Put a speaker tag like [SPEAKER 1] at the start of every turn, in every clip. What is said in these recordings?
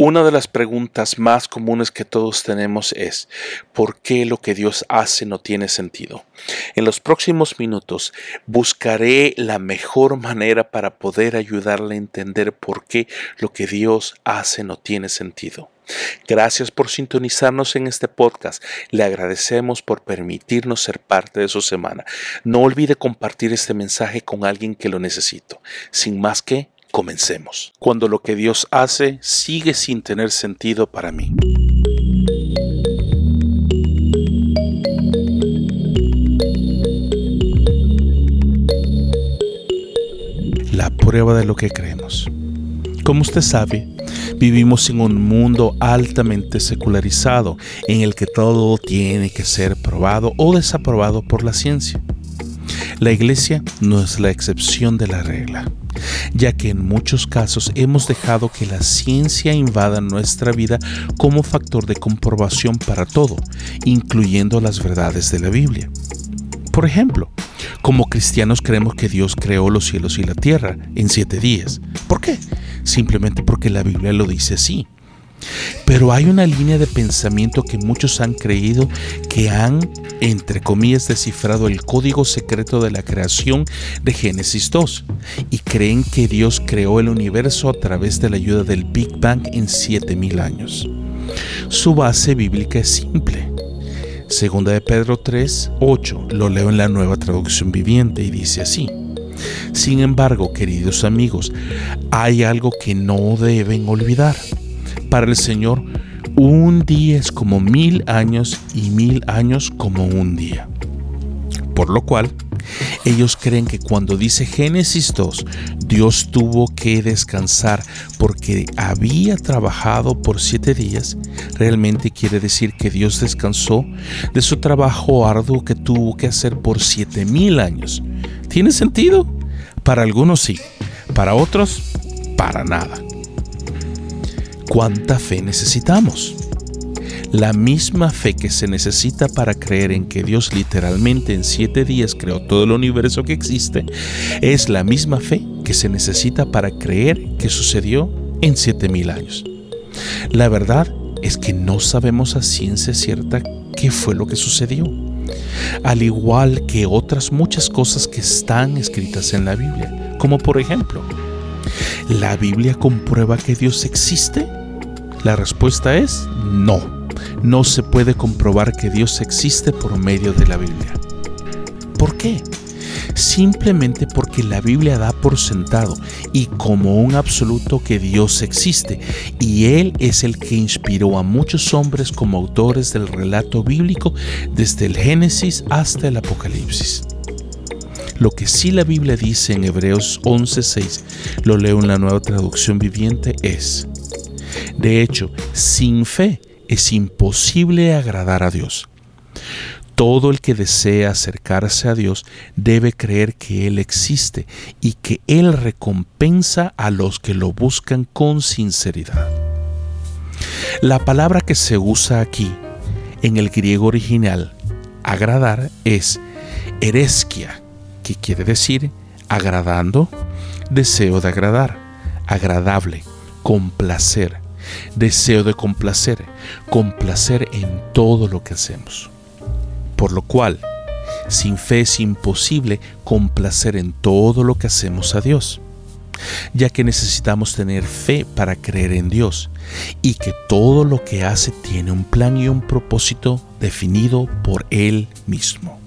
[SPEAKER 1] Una de las preguntas más comunes que todos tenemos es, ¿por qué lo que Dios hace no tiene sentido? En los próximos minutos buscaré la mejor manera para poder ayudarle a entender por qué lo que Dios hace no tiene sentido. Gracias por sintonizarnos en este podcast. Le agradecemos por permitirnos ser parte de su semana. No olvide compartir este mensaje con alguien que lo necesite. Sin más que, Comencemos. Cuando lo que Dios hace sigue sin tener sentido para mí. La prueba de lo que creemos. Como usted sabe, vivimos en un mundo altamente secularizado en el que todo tiene que ser probado o desaprobado por la ciencia. La iglesia no es la excepción de la regla ya que en muchos casos hemos dejado que la ciencia invada nuestra vida como factor de comprobación para todo, incluyendo las verdades de la Biblia. Por ejemplo, como cristianos creemos que Dios creó los cielos y la tierra en siete días. ¿Por qué? Simplemente porque la Biblia lo dice así. Pero hay una línea de pensamiento que muchos han creído que han, entre comillas, descifrado el código secreto de la creación de Génesis 2 y creen que Dios creó el universo a través de la ayuda del Big Bang en 7000 años. Su base bíblica es simple. Segunda de Pedro 3, 8, lo leo en la nueva traducción viviente y dice así. Sin embargo, queridos amigos, hay algo que no deben olvidar para el Señor, un día es como mil años y mil años como un día. Por lo cual, ellos creen que cuando dice Génesis 2, Dios tuvo que descansar porque había trabajado por siete días, realmente quiere decir que Dios descansó de su trabajo arduo que tuvo que hacer por siete mil años. ¿Tiene sentido? Para algunos sí, para otros, para nada. ¿Cuánta fe necesitamos? La misma fe que se necesita para creer en que Dios literalmente en siete días creó todo el universo que existe, es la misma fe que se necesita para creer que sucedió en siete mil años. La verdad es que no sabemos a ciencia cierta qué fue lo que sucedió, al igual que otras muchas cosas que están escritas en la Biblia, como por ejemplo, ¿la Biblia comprueba que Dios existe? La respuesta es no. No se puede comprobar que Dios existe por medio de la Biblia. ¿Por qué? Simplemente porque la Biblia da por sentado y como un absoluto que Dios existe y Él es el que inspiró a muchos hombres como autores del relato bíblico desde el Génesis hasta el Apocalipsis. Lo que sí la Biblia dice en Hebreos 11:6, lo leo en la nueva traducción viviente, es, de hecho, sin fe es imposible agradar a Dios. Todo el que desea acercarse a Dios debe creer que Él existe y que Él recompensa a los que lo buscan con sinceridad. La palabra que se usa aquí en el griego original, agradar, es eresquia, que quiere decir agradando, deseo de agradar, agradable, complacer, deseo de complacer, complacer en todo lo que hacemos. Por lo cual, sin fe es imposible complacer en todo lo que hacemos a Dios, ya que necesitamos tener fe para creer en Dios y que todo lo que hace tiene un plan y un propósito definido por Él mismo.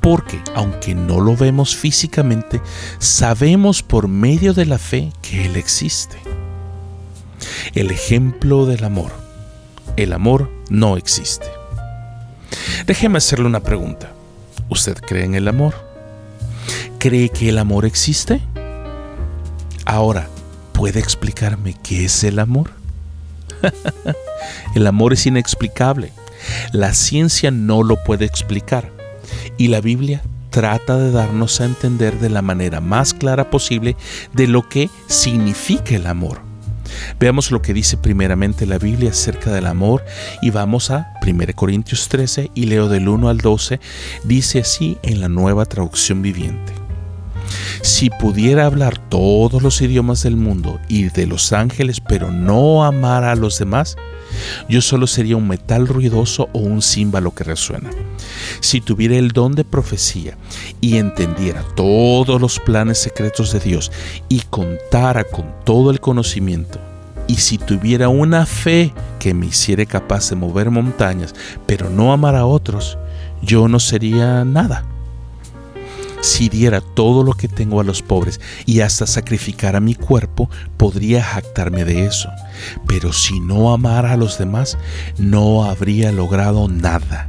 [SPEAKER 1] Porque aunque no lo vemos físicamente, sabemos por medio de la fe que Él existe el ejemplo del amor. El amor no existe. Déjeme hacerle una pregunta. ¿Usted cree en el amor? ¿Cree que el amor existe? Ahora, ¿puede explicarme qué es el amor? el amor es inexplicable. La ciencia no lo puede explicar. Y la Biblia trata de darnos a entender de la manera más clara posible de lo que significa el amor. Veamos lo que dice primeramente la Biblia acerca del amor y vamos a 1 Corintios 13 y leo del 1 al 12, dice así en la nueva traducción viviente. Si pudiera hablar todos los idiomas del mundo y de los ángeles, pero no amara a los demás, yo solo sería un metal ruidoso o un címbalo que resuena. Si tuviera el don de profecía y entendiera todos los planes secretos de Dios y contara con todo el conocimiento, y si tuviera una fe que me hiciera capaz de mover montañas, pero no amar a otros, yo no sería nada. Si diera todo lo que tengo a los pobres y hasta sacrificara mi cuerpo, podría jactarme de eso. Pero si no amara a los demás, no habría logrado nada.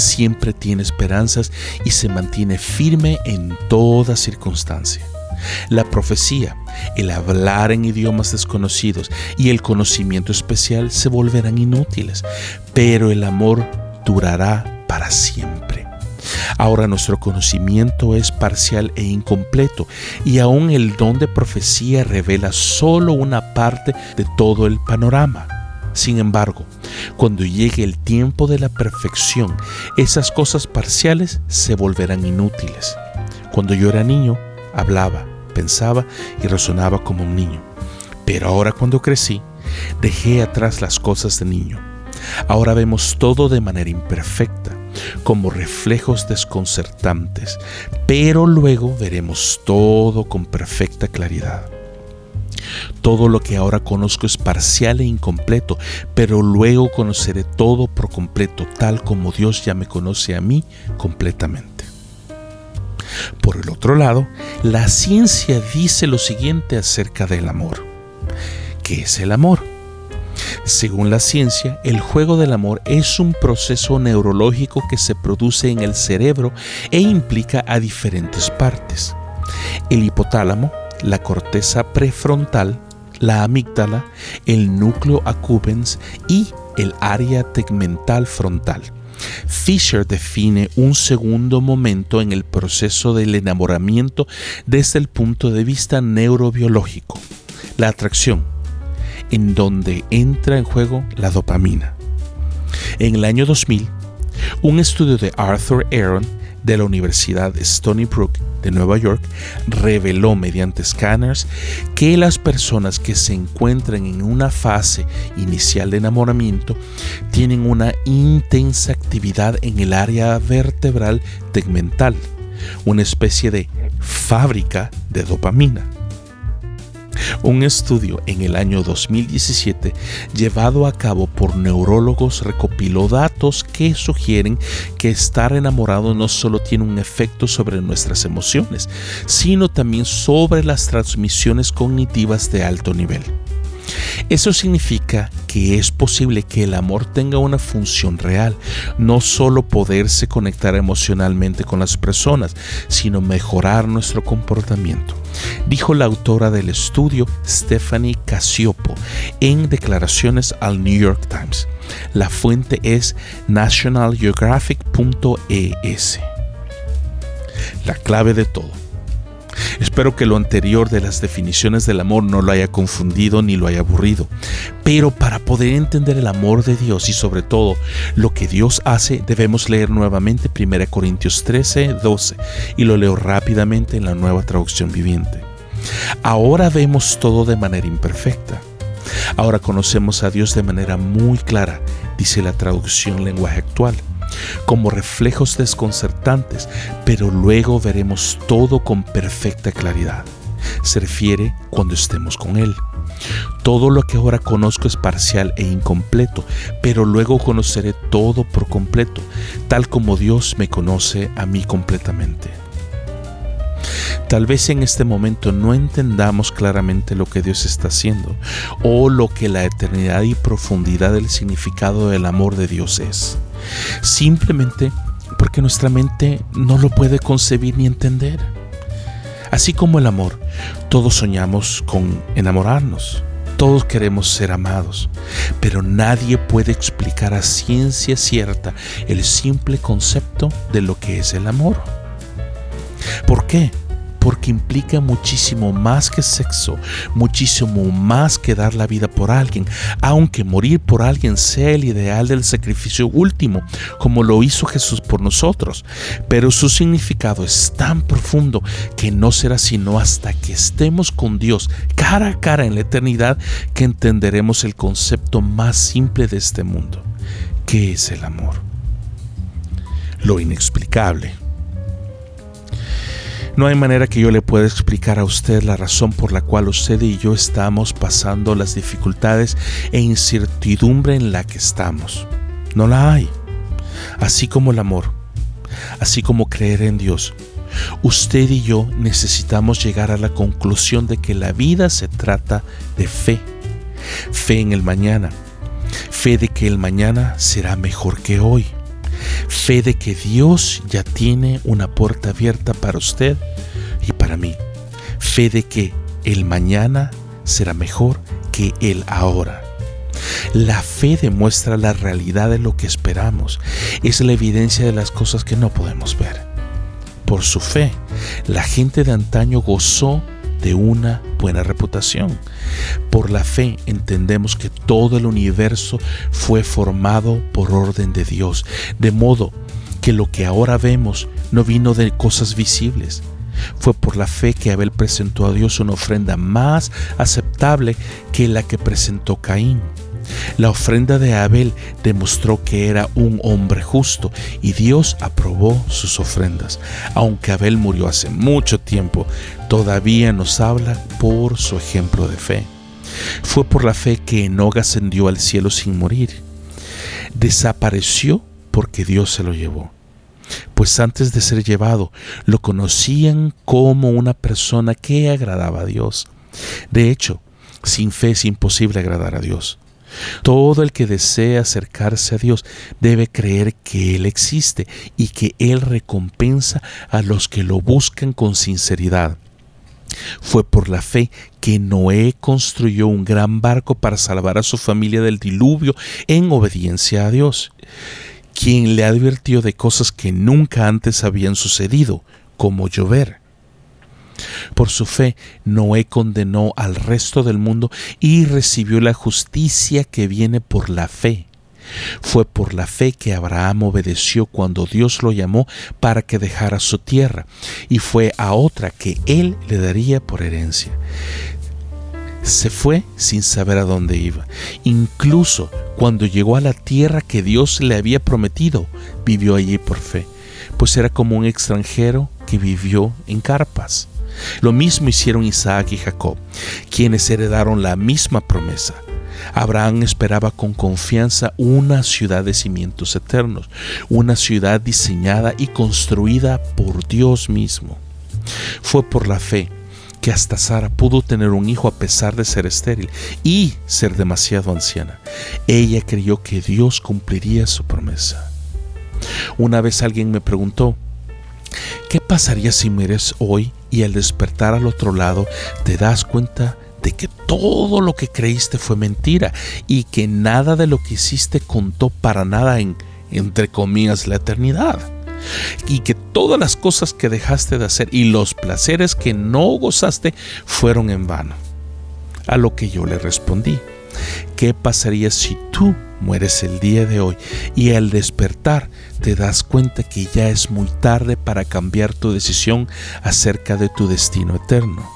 [SPEAKER 1] Siempre tiene esperanzas y se mantiene firme en toda circunstancia. La profecía, el hablar en idiomas desconocidos y el conocimiento especial se volverán inútiles, pero el amor durará para siempre. Ahora nuestro conocimiento es parcial e incompleto y aún el don de profecía revela solo una parte de todo el panorama. Sin embargo, cuando llegue el tiempo de la perfección, esas cosas parciales se volverán inútiles. Cuando yo era niño, hablaba, pensaba y razonaba como un niño. Pero ahora cuando crecí, dejé atrás las cosas de niño. Ahora vemos todo de manera imperfecta, como reflejos desconcertantes, pero luego veremos todo con perfecta claridad. Todo lo que ahora conozco es parcial e incompleto, pero luego conoceré todo por completo, tal como Dios ya me conoce a mí completamente. Por el otro lado, la ciencia dice lo siguiente acerca del amor. ¿Qué es el amor? Según la ciencia, el juego del amor es un proceso neurológico que se produce en el cerebro e implica a diferentes partes. El hipotálamo, la corteza prefrontal, la amígdala, el núcleo accumbens y el área tegmental frontal. Fisher define un segundo momento en el proceso del enamoramiento desde el punto de vista neurobiológico, la atracción, en donde entra en juego la dopamina. En el año 2000, un estudio de Arthur Aaron de la Universidad Stony Brook de Nueva York reveló mediante escáneres que las personas que se encuentran en una fase inicial de enamoramiento tienen una intensa actividad en el área vertebral tegmental, una especie de fábrica de dopamina. Un estudio en el año 2017 llevado a cabo por neurólogos recopiló datos que sugieren que estar enamorado no solo tiene un efecto sobre nuestras emociones, sino también sobre las transmisiones cognitivas de alto nivel. Eso significa que es posible que el amor tenga una función real, no solo poderse conectar emocionalmente con las personas, sino mejorar nuestro comportamiento, dijo la autora del estudio Stephanie Casiopo en declaraciones al New York Times. La fuente es nationalgeographic.es. La clave de todo Espero que lo anterior de las definiciones del amor no lo haya confundido ni lo haya aburrido. Pero para poder entender el amor de Dios y sobre todo lo que Dios hace, debemos leer nuevamente 1 Corintios 13, 12 y lo leo rápidamente en la nueva traducción viviente. Ahora vemos todo de manera imperfecta. Ahora conocemos a Dios de manera muy clara, dice la traducción lenguaje actual como reflejos desconcertantes, pero luego veremos todo con perfecta claridad. Se refiere cuando estemos con Él. Todo lo que ahora conozco es parcial e incompleto, pero luego conoceré todo por completo, tal como Dios me conoce a mí completamente. Tal vez en este momento no entendamos claramente lo que Dios está haciendo o lo que la eternidad y profundidad del significado del amor de Dios es. Simplemente porque nuestra mente no lo puede concebir ni entender. Así como el amor, todos soñamos con enamorarnos. Todos queremos ser amados, pero nadie puede explicar a ciencia cierta el simple concepto de lo que es el amor. ¿Por qué? Porque implica muchísimo más que sexo, muchísimo más que dar la vida por alguien, aunque morir por alguien sea el ideal del sacrificio último, como lo hizo Jesús por nosotros. Pero su significado es tan profundo que no será sino hasta que estemos con Dios cara a cara en la eternidad que entenderemos el concepto más simple de este mundo, que es el amor. Lo inexplicable no hay manera que yo le pueda explicar a usted la razón por la cual usted y yo estamos pasando las dificultades e incertidumbre en la que estamos. No la hay. Así como el amor, así como creer en Dios. Usted y yo necesitamos llegar a la conclusión de que la vida se trata de fe. Fe en el mañana. Fe de que el mañana será mejor que hoy Fe de que Dios ya tiene una puerta abierta para usted y para mí. Fe de que el mañana será mejor que el ahora. La fe demuestra la realidad de lo que esperamos. Es la evidencia de las cosas que no podemos ver. Por su fe, la gente de antaño gozó de una buena reputación. Por la fe entendemos que todo el universo fue formado por orden de Dios, de modo que lo que ahora vemos no vino de cosas visibles. Fue por la fe que Abel presentó a Dios una ofrenda más aceptable que la que presentó Caín. La ofrenda de Abel demostró que era un hombre justo y Dios aprobó sus ofrendas. Aunque Abel murió hace mucho tiempo, todavía nos habla por su ejemplo de fe. Fue por la fe que Enoch ascendió al cielo sin morir. Desapareció porque Dios se lo llevó. Pues antes de ser llevado, lo conocían como una persona que agradaba a Dios. De hecho, sin fe es imposible agradar a Dios. Todo el que desea acercarse a Dios debe creer que Él existe y que Él recompensa a los que lo buscan con sinceridad. Fue por la fe que Noé construyó un gran barco para salvar a su familia del diluvio en obediencia a Dios, quien le advirtió de cosas que nunca antes habían sucedido, como llover. Por su fe, Noé condenó al resto del mundo y recibió la justicia que viene por la fe. Fue por la fe que Abraham obedeció cuando Dios lo llamó para que dejara su tierra, y fue a otra que él le daría por herencia. Se fue sin saber a dónde iba. Incluso cuando llegó a la tierra que Dios le había prometido, vivió allí por fe, pues era como un extranjero que vivió en carpas. Lo mismo hicieron Isaac y Jacob, quienes heredaron la misma promesa. Abraham esperaba con confianza una ciudad de cimientos eternos, una ciudad diseñada y construida por Dios mismo. Fue por la fe que hasta Sara pudo tener un hijo a pesar de ser estéril y ser demasiado anciana. Ella creyó que Dios cumpliría su promesa. Una vez alguien me preguntó, ¿qué pasaría si mueres hoy y al despertar al otro lado te das cuenta de que todo lo que creíste fue mentira y que nada de lo que hiciste contó para nada en, entre comillas, la eternidad. Y que todas las cosas que dejaste de hacer y los placeres que no gozaste fueron en vano. A lo que yo le respondí, ¿qué pasaría si tú mueres el día de hoy y al despertar te das cuenta que ya es muy tarde para cambiar tu decisión acerca de tu destino eterno.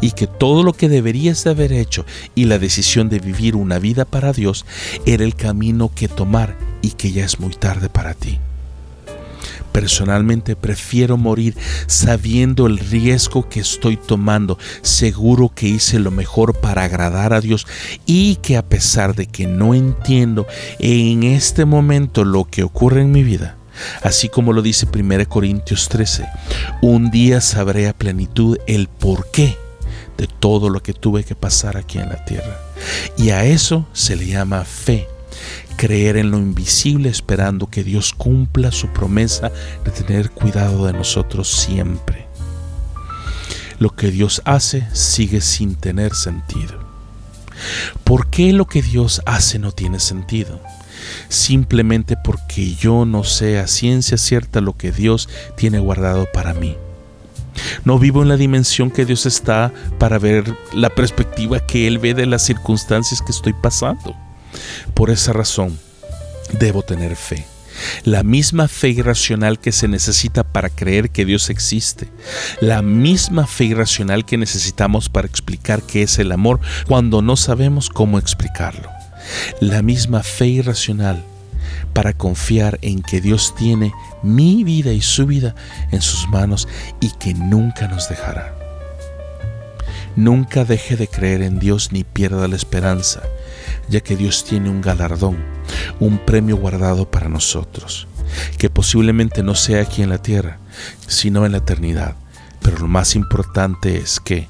[SPEAKER 1] Y que todo lo que deberías de haber hecho y la decisión de vivir una vida para Dios era el camino que tomar y que ya es muy tarde para ti. Personalmente prefiero morir sabiendo el riesgo que estoy tomando, seguro que hice lo mejor para agradar a Dios y que a pesar de que no entiendo en este momento lo que ocurre en mi vida, así como lo dice 1 Corintios 13, un día sabré a plenitud el porqué de todo lo que tuve que pasar aquí en la tierra. Y a eso se le llama fe creer en lo invisible esperando que Dios cumpla su promesa de tener cuidado de nosotros siempre. Lo que Dios hace sigue sin tener sentido. ¿Por qué lo que Dios hace no tiene sentido? Simplemente porque yo no sé a ciencia cierta lo que Dios tiene guardado para mí. No vivo en la dimensión que Dios está para ver la perspectiva que Él ve de las circunstancias que estoy pasando. Por esa razón, debo tener fe. La misma fe irracional que se necesita para creer que Dios existe. La misma fe irracional que necesitamos para explicar qué es el amor cuando no sabemos cómo explicarlo. La misma fe irracional para confiar en que Dios tiene mi vida y su vida en sus manos y que nunca nos dejará. Nunca deje de creer en Dios ni pierda la esperanza, ya que Dios tiene un galardón, un premio guardado para nosotros, que posiblemente no sea aquí en la tierra, sino en la eternidad. Pero lo más importante es que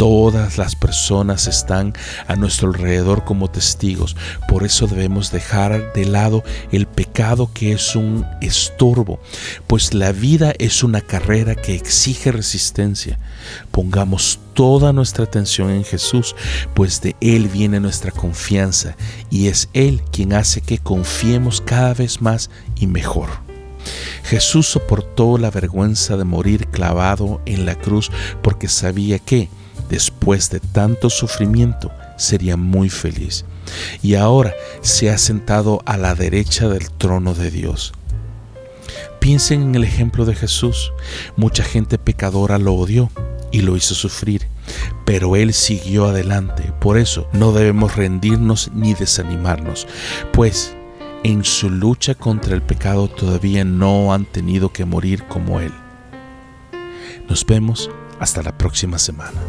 [SPEAKER 1] Todas las personas están a nuestro alrededor como testigos. Por eso debemos dejar de lado el pecado que es un estorbo, pues la vida es una carrera que exige resistencia. Pongamos toda nuestra atención en Jesús, pues de Él viene nuestra confianza y es Él quien hace que confiemos cada vez más y mejor. Jesús soportó la vergüenza de morir clavado en la cruz porque sabía que después de tanto sufrimiento, sería muy feliz. Y ahora se ha sentado a la derecha del trono de Dios. Piensen en el ejemplo de Jesús. Mucha gente pecadora lo odió y lo hizo sufrir, pero Él siguió adelante. Por eso no debemos rendirnos ni desanimarnos, pues en su lucha contra el pecado todavía no han tenido que morir como Él. Nos vemos hasta la próxima semana.